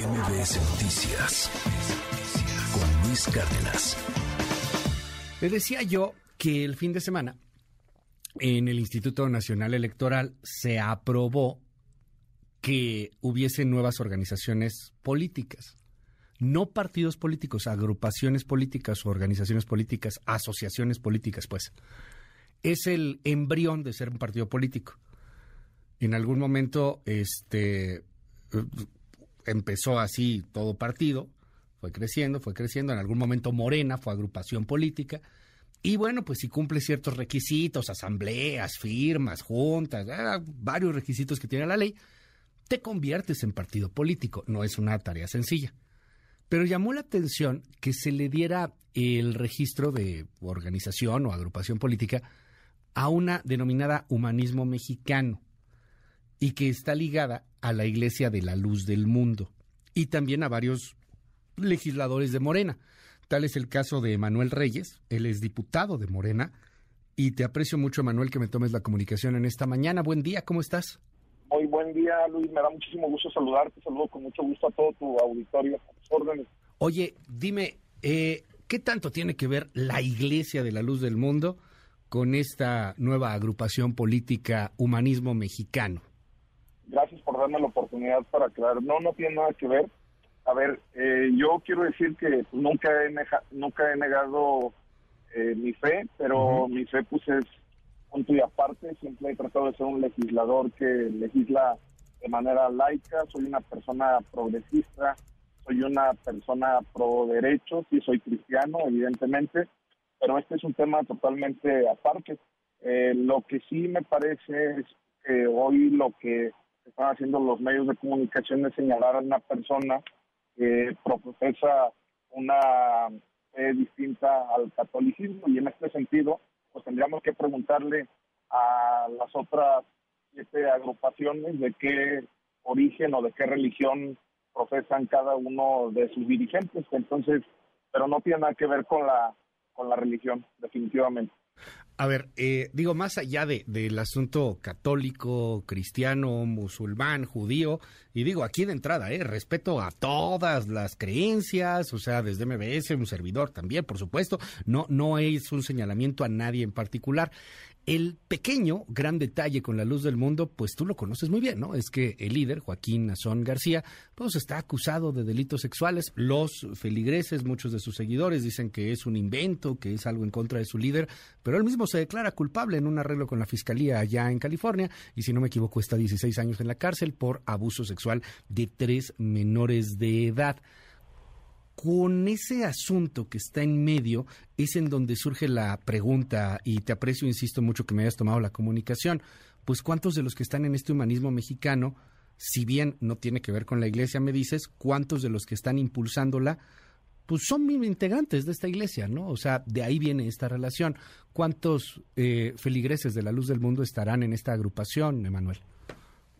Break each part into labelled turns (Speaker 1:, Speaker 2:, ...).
Speaker 1: MBS Noticias con Luis Cárdenas.
Speaker 2: Le decía yo que el fin de semana en el Instituto Nacional Electoral se aprobó que hubiese nuevas organizaciones políticas. No partidos políticos, agrupaciones políticas o organizaciones políticas, asociaciones políticas, pues. Es el embrión de ser un partido político. En algún momento, este, empezó así todo partido, fue creciendo, fue creciendo, en algún momento Morena fue agrupación política, y bueno, pues si cumple ciertos requisitos, asambleas, firmas, juntas, ah, varios requisitos que tiene la ley, te conviertes en partido político. No es una tarea sencilla. Pero llamó la atención que se le diera el registro de organización o agrupación política a una denominada humanismo mexicano y que está ligada a la Iglesia de la Luz del Mundo y también a varios legisladores de Morena. Tal es el caso de Manuel Reyes, él es diputado de Morena y te aprecio mucho, Manuel, que me tomes la comunicación en esta mañana. Buen día, ¿cómo estás?
Speaker 3: Muy buen día, Luis. Me da muchísimo gusto saludarte. Saludo con mucho gusto a todo tu auditorio. órdenes.
Speaker 2: Oye, dime, eh, ¿qué tanto tiene que ver la Iglesia de la Luz del Mundo con esta nueva agrupación política Humanismo Mexicano?
Speaker 3: gracias por darme la oportunidad para aclarar. No, no tiene nada que ver. A ver, eh, yo quiero decir que nunca he, nunca he negado eh, mi fe, pero mi fe pues es punto y aparte. Siempre he tratado de ser un legislador que legisla de manera laica. Soy una persona progresista, soy una persona pro derechos y soy cristiano, evidentemente, pero este es un tema totalmente aparte. Eh, lo que sí me parece es que hoy lo que están haciendo los medios de comunicación de señalar a una persona que profesa una fe distinta al catolicismo y en este sentido pues tendríamos que preguntarle a las otras siete agrupaciones de qué origen o de qué religión profesan cada uno de sus dirigentes. Entonces pero no tiene nada que ver con la con la religión definitivamente
Speaker 2: a ver, eh, digo, más allá de, del asunto católico, cristiano, musulmán, judío, y digo, aquí de entrada, eh, respeto a todas las creencias, o sea, desde MBS, un servidor también, por supuesto, no, no es un señalamiento a nadie en particular. El pequeño gran detalle con la luz del mundo, pues tú lo conoces muy bien, ¿no? Es que el líder, Joaquín Nazón García, pues está acusado de delitos sexuales. Los feligreses, muchos de sus seguidores, dicen que es un invento, que es algo en contra de su líder, pero él mismo se declara culpable en un arreglo con la fiscalía allá en California y si no me equivoco está 16 años en la cárcel por abuso sexual de tres menores de edad con ese asunto que está en medio es en donde surge la pregunta, y te aprecio, insisto mucho que me hayas tomado la comunicación, pues cuántos de los que están en este humanismo mexicano, si bien no tiene que ver con la iglesia, me dices, cuántos de los que están impulsándola, pues son integrantes de esta iglesia, ¿no? O sea, de ahí viene esta relación. ¿Cuántos eh, feligreses de la luz del mundo estarán en esta agrupación, Emanuel?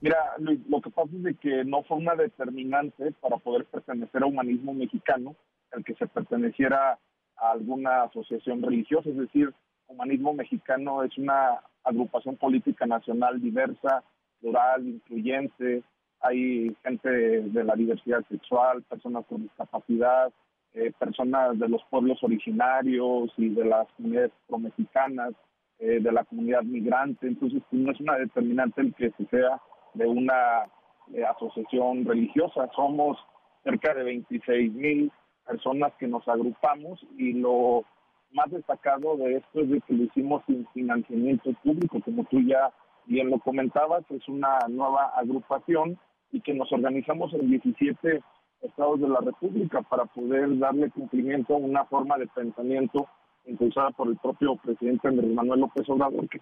Speaker 3: Mira, lo que pasa es de que no fue una determinante para poder pertenecer a humanismo mexicano el que se perteneciera a alguna asociación religiosa, es decir, humanismo mexicano es una agrupación política nacional diversa, plural, incluyente, hay gente de la diversidad sexual, personas con discapacidad, eh, personas de los pueblos originarios y de las comunidades pro-mexicanas, eh, de la comunidad migrante, entonces no es una determinante el que se sea de una eh, asociación religiosa. Somos cerca de 26 mil personas que nos agrupamos y lo más destacado de esto es de que lo hicimos sin financiamiento público, como tú ya bien lo comentabas, es una nueva agrupación y que nos organizamos en 17 estados de la República para poder darle cumplimiento a una forma de pensamiento impulsada por el propio presidente Andrés Manuel López Obrador que,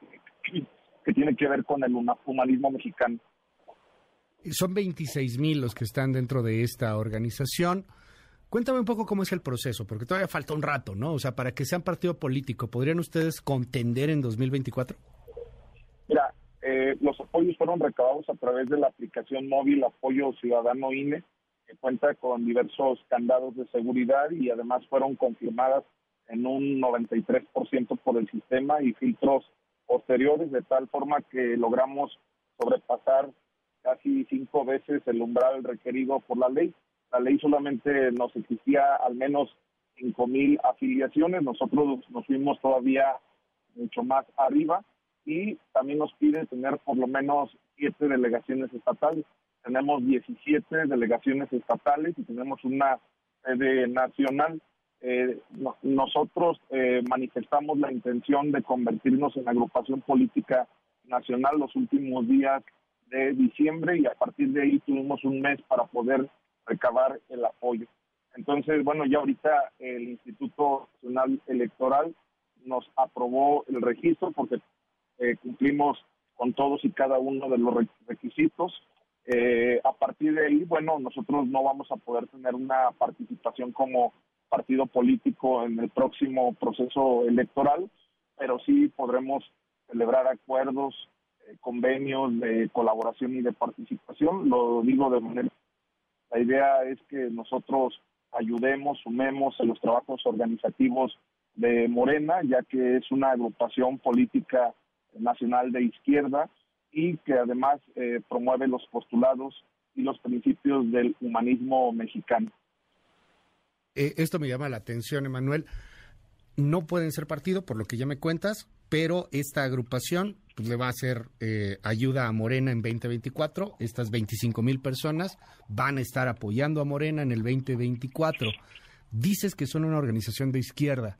Speaker 3: que tiene que ver con el humanismo mexicano.
Speaker 2: Son 26 mil los que están dentro de esta organización. Cuéntame un poco cómo es el proceso, porque todavía falta un rato, ¿no? O sea, para que sean partido político, ¿podrían ustedes contender en 2024?
Speaker 3: Mira, eh, los apoyos fueron recabados a través de la aplicación móvil Apoyo Ciudadano INE, que cuenta con diversos candados de seguridad y además fueron confirmadas en un 93% por el sistema y filtros posteriores, de tal forma que logramos sobrepasar casi cinco veces el umbral requerido por la ley. la ley solamente nos exigía al menos 5 mil afiliaciones, nosotros nos fuimos todavía mucho más arriba y también nos pide tener por lo menos siete delegaciones estatales. Tenemos 17 delegaciones estatales y tenemos una sede nacional. Eh, nosotros eh, manifestamos la intención de convertirnos en agrupación política nacional los últimos días de diciembre y a partir de ahí tuvimos un mes para poder recabar el apoyo. Entonces, bueno, ya ahorita el Instituto Nacional Electoral nos aprobó el registro porque eh, cumplimos con todos y cada uno de los requisitos. Eh, a partir de ahí, bueno, nosotros no vamos a poder tener una participación como partido político en el próximo proceso electoral, pero sí podremos celebrar acuerdos, convenios de colaboración y de participación. Lo digo de manera. La idea es que nosotros ayudemos, sumemos en los trabajos organizativos de Morena, ya que es una agrupación política nacional de izquierda y que además eh, promueve los postulados y los principios del humanismo mexicano.
Speaker 2: Eh, esto me llama la atención, Emanuel. No pueden ser partido, por lo que ya me cuentas, pero esta agrupación pues, le va a hacer eh, ayuda a Morena en 2024. Estas 25 mil personas van a estar apoyando a Morena en el 2024. Dices que son una organización de izquierda.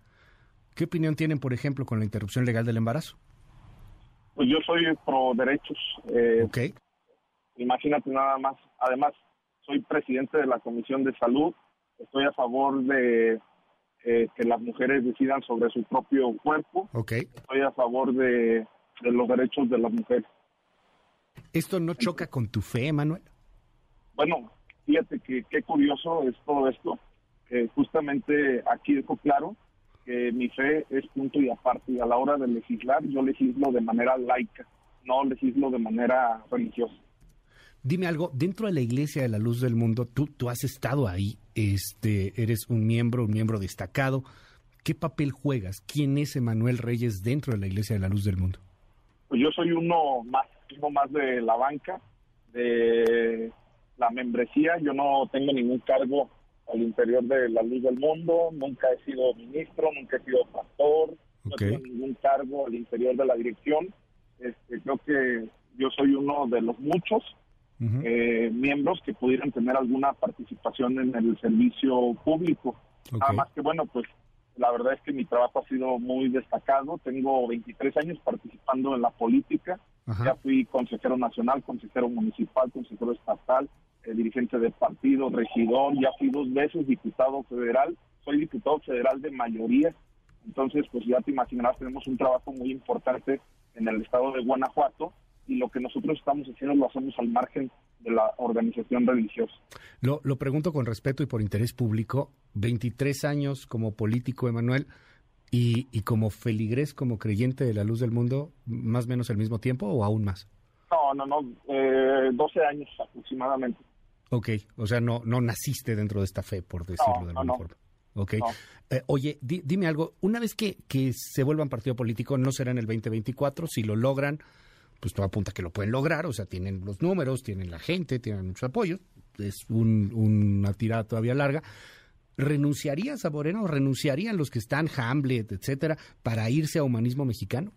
Speaker 2: ¿Qué opinión tienen, por ejemplo, con la interrupción legal del embarazo?
Speaker 3: Pues yo soy pro derechos. Eh,
Speaker 2: ok.
Speaker 3: Imagínate nada más. Además, soy presidente de la Comisión de Salud. Estoy a favor de eh, que las mujeres decidan sobre su propio cuerpo.
Speaker 2: Ok.
Speaker 3: Estoy a favor de, los derechos de las mujeres.
Speaker 2: ¿Esto no choca con tu fe, Manuel?
Speaker 3: Bueno, fíjate que qué curioso es todo esto. que justamente aquí dejo claro que mi fe es punto y aparte. Y a la hora de legislar, yo legislo de manera laica, no legislo de manera religiosa.
Speaker 2: Dime algo, dentro de la Iglesia de la Luz del Mundo, tú, tú has estado ahí, este, eres un miembro, un miembro destacado. ¿Qué papel juegas? ¿Quién es Emanuel Reyes dentro de la Iglesia de la Luz del Mundo?
Speaker 3: Pues yo soy uno más, uno más de la banca, de la membresía. Yo no tengo ningún cargo al interior de la Luz del Mundo, nunca he sido ministro, nunca he sido pastor, no tengo ningún cargo al interior de la dirección. Este, creo que yo soy uno de los muchos eh, miembros que pudieran tener alguna participación en el servicio público. Nada más que bueno, pues la verdad es que mi trabajo ha sido muy destacado. Tengo 23 años participando en la política. Ya fui consejero nacional, consejero municipal, consejero estatal, eh, dirigente de partido, regidor, ya fui dos veces diputado federal, soy diputado federal de mayoría, entonces pues ya te imaginarás, tenemos un trabajo muy importante en el estado de Guanajuato y lo que nosotros estamos haciendo lo hacemos al margen de la organización religiosa.
Speaker 2: Lo, lo pregunto con respeto y por interés público, 23 años como político, Emanuel, y, y como feligrés, como creyente de la luz del mundo, más o menos al mismo tiempo o aún más?
Speaker 3: No, no, no, eh, 12 años aproximadamente.
Speaker 2: Ok, o sea, no, no naciste dentro de esta fe, por decirlo de alguna forma. Ok. Eh, oye, dime algo, una vez que, que se vuelvan partido político, no será en el 2024, si lo logran, pues todo apunta que lo pueden lograr, o sea, tienen los números, tienen la gente, tienen mucho apoyo, es un, una tirada todavía larga. ¿Renunciarías a Moreno o renunciarían los que están, Hamlet, etcétera, para irse a humanismo mexicano?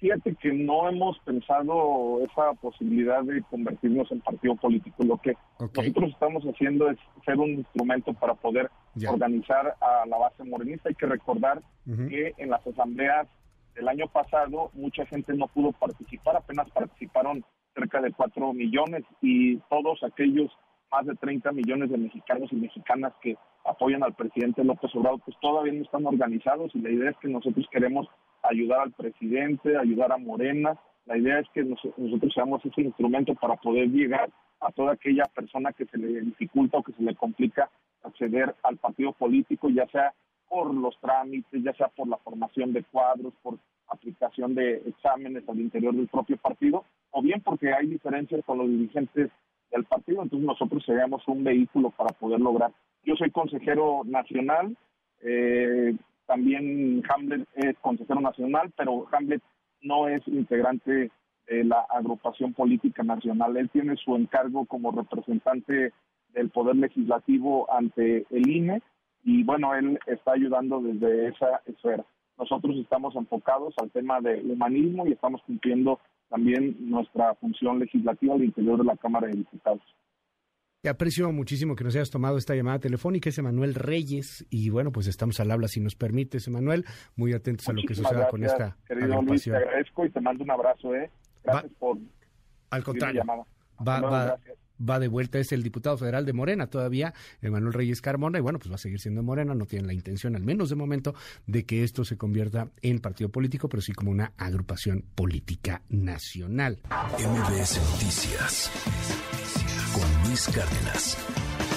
Speaker 3: Fíjate que no hemos pensado esa posibilidad de convertirnos en partido político. Lo que nosotros estamos haciendo es ser un instrumento para poder organizar a la base morenista. Hay que recordar que en las asambleas del año pasado mucha gente no pudo participar, apenas participaron cerca de 4 millones y todos aquellos más de 30 millones de mexicanos y mexicanas que apoyan al presidente López Obrador, pues todavía no están organizados y la idea es que nosotros queremos ayudar al presidente, ayudar a Morena. La idea es que nosotros seamos ese instrumento para poder llegar a toda aquella persona que se le dificulta o que se le complica acceder al partido político, ya sea por los trámites, ya sea por la formación de cuadros, por aplicación de exámenes al interior del propio partido, o bien porque hay diferencias con los dirigentes del partido, entonces nosotros seríamos un vehículo para poder lograr. Yo soy consejero nacional, eh, también Hamlet es consejero nacional, pero Hamlet no es integrante de la agrupación política nacional. Él tiene su encargo como representante del Poder Legislativo ante el INE y bueno, él está ayudando desde esa esfera. Nosotros estamos enfocados al tema de humanismo y estamos cumpliendo también nuestra función legislativa al interior de la Cámara de Diputados.
Speaker 2: Te aprecio muchísimo que nos hayas tomado esta llamada telefónica, es Emanuel Reyes, y bueno, pues estamos al habla si nos permites, Emanuel, muy atentos a lo que suceda con esta
Speaker 3: querido Luis, te agradezco y te mando un abrazo, ¿eh? Gracias por
Speaker 2: al contrario, va, va, va, de vuelta, es el diputado federal de Morena todavía, Emanuel Reyes Carmona, y bueno, pues va a seguir siendo Morena, no tiene la intención, al menos de momento, de que esto se convierta en partido político, pero sí como una agrupación política nacional.
Speaker 1: MBS Noticias con Luis Cárdenas.